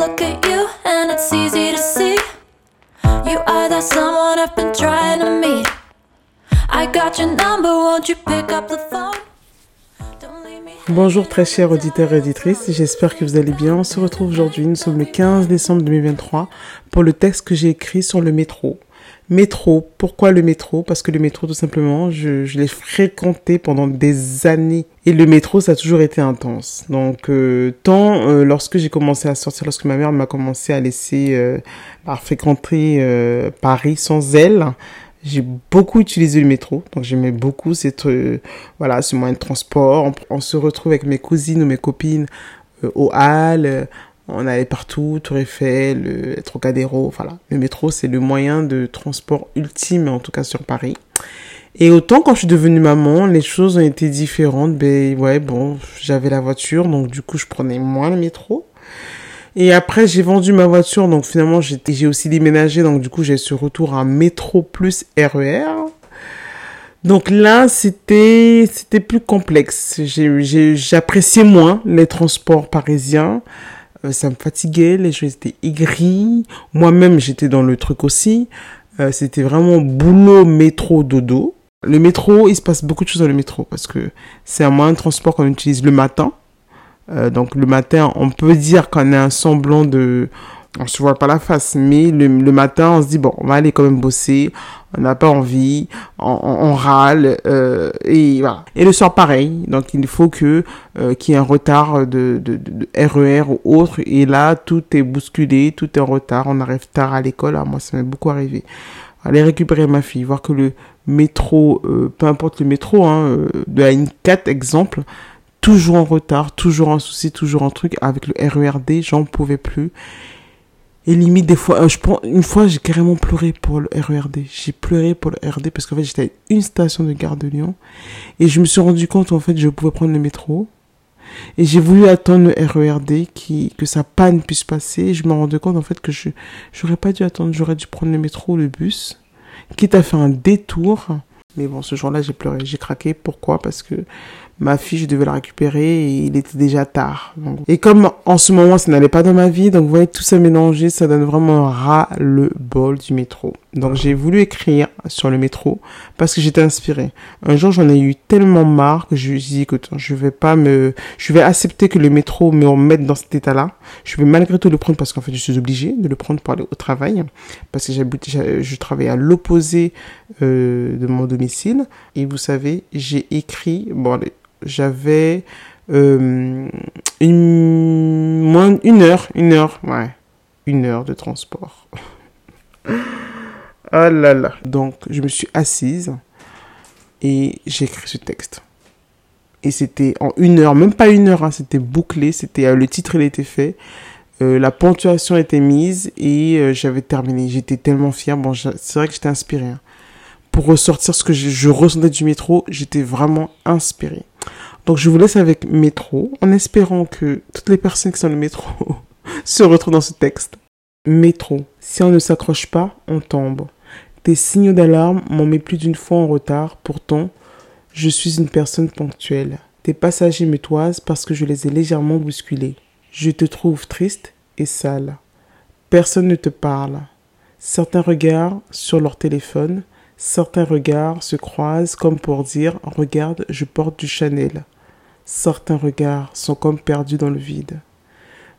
Look at you and it's easy to see. You are that someone I've been trying to meet. I got your number, won't you pick up the phone? Bonjour très chers auditeurs et auditrices, j'espère que vous allez bien. On se retrouve aujourd'hui, nous sommes le 15 décembre 2023 pour le texte que j'ai écrit sur le métro. Métro, pourquoi le métro? Parce que le métro tout simplement, je, je l'ai fréquenté pendant des années et le métro ça a toujours été intense. Donc euh, tant euh, lorsque j'ai commencé à sortir, lorsque ma mère m'a commencé à laisser euh, à fréquenter Paris sans elle, j'ai beaucoup utilisé le métro, donc j'aimais beaucoup cette voilà ce moyen de transport. On, se retrouve avec mes cousines ou mes copines euh, au hall, euh, on allait partout, Tour Eiffel, euh, Trocadéro, voilà. Le métro c'est le moyen de transport ultime en tout cas sur Paris. Et autant quand je suis devenue maman, les choses ont été différentes. Ben ouais bon, j'avais la voiture, donc du coup je prenais moins le métro. Et après, j'ai vendu ma voiture, donc finalement, j'ai aussi déménagé, donc du coup, j'ai ce retour à métro plus RER. Donc là, c'était c'était plus complexe. J'appréciais moins les transports parisiens. Euh, ça me fatiguait, les gens étaient aigris. Moi-même, j'étais dans le truc aussi. Euh, c'était vraiment boulot, métro, dodo. Le métro, il se passe beaucoup de choses dans le métro parce que c'est un moyen de transport qu'on utilise le matin. Euh, donc le matin, on peut dire qu'on a un semblant de... On se voit pas la face, mais le, le matin, on se dit, bon, on va aller quand même bosser, on n'a pas envie, on, on- on râle, euh, et voilà. Et le soir, pareil, donc il faut que euh, qu'il y ait un retard de, de, de, RER ou autre, et là, tout est bousculé, tout est en retard, on arrive tard à l'école, Ah, moi, ça m'est beaucoup arrivé. Aller récupérer ma fille, voir que le métro, euh, peu importe le métro, hein, euh, de la ligne 4, exemple, toujours en retard, toujours un souci, toujours un truc. Avec le RERD, j'en pouvais plus. Et limite, des fois, euh, je prends, une fois, j'ai carrément pleuré pour le RERD. J'ai pleuré pour le RERD parce qu'en fait, j'étais à une station de gare de Lyon. Et je me suis rendu compte, en fait, je pouvais prendre le métro. Et j'ai voulu attendre le RERD qui, que sa panne puisse passer. Et je me rendais compte, en fait, que je, j'aurais pas dû attendre. J'aurais dû prendre le métro ou le bus. Quitte à faire un détour. Mais bon, ce jour-là, j'ai pleuré. J'ai craqué. Pourquoi? Parce que ma fille, je devais la récupérer et il était déjà tard. Et comme en ce moment, ça n'allait pas dans ma vie, donc vous voyez, tout ça mélangé, ça donne vraiment ras-le-bol du métro. Donc j'ai voulu écrire sur le métro parce que j'étais inspirée. Un jour, j'en ai eu tellement marre que je me suis dit, écoute, je vais pas me, je vais accepter que le métro me remette dans cet état-là. Je vais malgré tout le prendre parce qu'en fait, je suis obligée de le prendre pour aller au travail parce que j'habite, je travaille à l'opposé euh, de mon domicile. Et vous savez, j'ai écrit, bon, j'avais euh, une, moins une heure, une heure, ouais, une heure de transport. ah là là. Donc, je me suis assise et j'ai écrit ce texte. Et c'était en une heure, même pas une heure, hein, c'était bouclé, c'était euh, le titre il était fait, euh, la ponctuation était mise et euh, j'avais terminé. J'étais tellement fière. Bon, c'est vrai que j'étais inspirée. hein. Pour ressortir ce que je, je ressentais du métro, j'étais vraiment inspirée. Donc je vous laisse avec métro, en espérant que toutes les personnes qui sont dans le métro se retrouvent dans ce texte. Métro, si on ne s'accroche pas, on tombe. Tes signaux d'alarme m'ont mis plus d'une fois en retard, pourtant, je suis une personne ponctuelle. Tes passagers me toisent parce que je les ai légèrement bousculés. Je te trouve triste et sale. Personne ne te parle. Certains regards sur leur téléphone, certains regards se croisent comme pour dire Regarde, je porte du Chanel. Certains regards sont comme perdus dans le vide.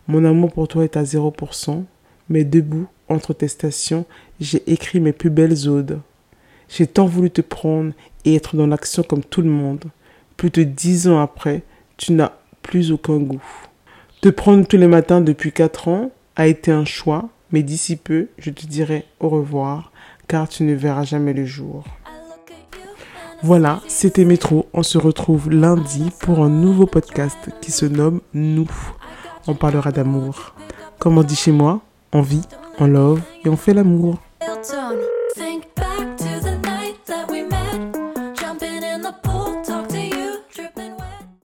Mon amour pour toi est à 0%, mais debout, entre tes stations, j'ai écrit mes plus belles odes. J'ai tant voulu te prendre et être dans l'action comme tout le monde. Plus de dix ans après, tu n'as plus aucun goût. Te prendre tous les matins depuis quatre ans a été un choix, mais d'ici peu, je te dirai au revoir, car tu ne verras jamais le jour. Voilà, c'était Métro. On se retrouve lundi pour un nouveau podcast qui se nomme Nous. On parlera d'amour. Comme on dit chez moi, on vit, on love et on fait l'amour.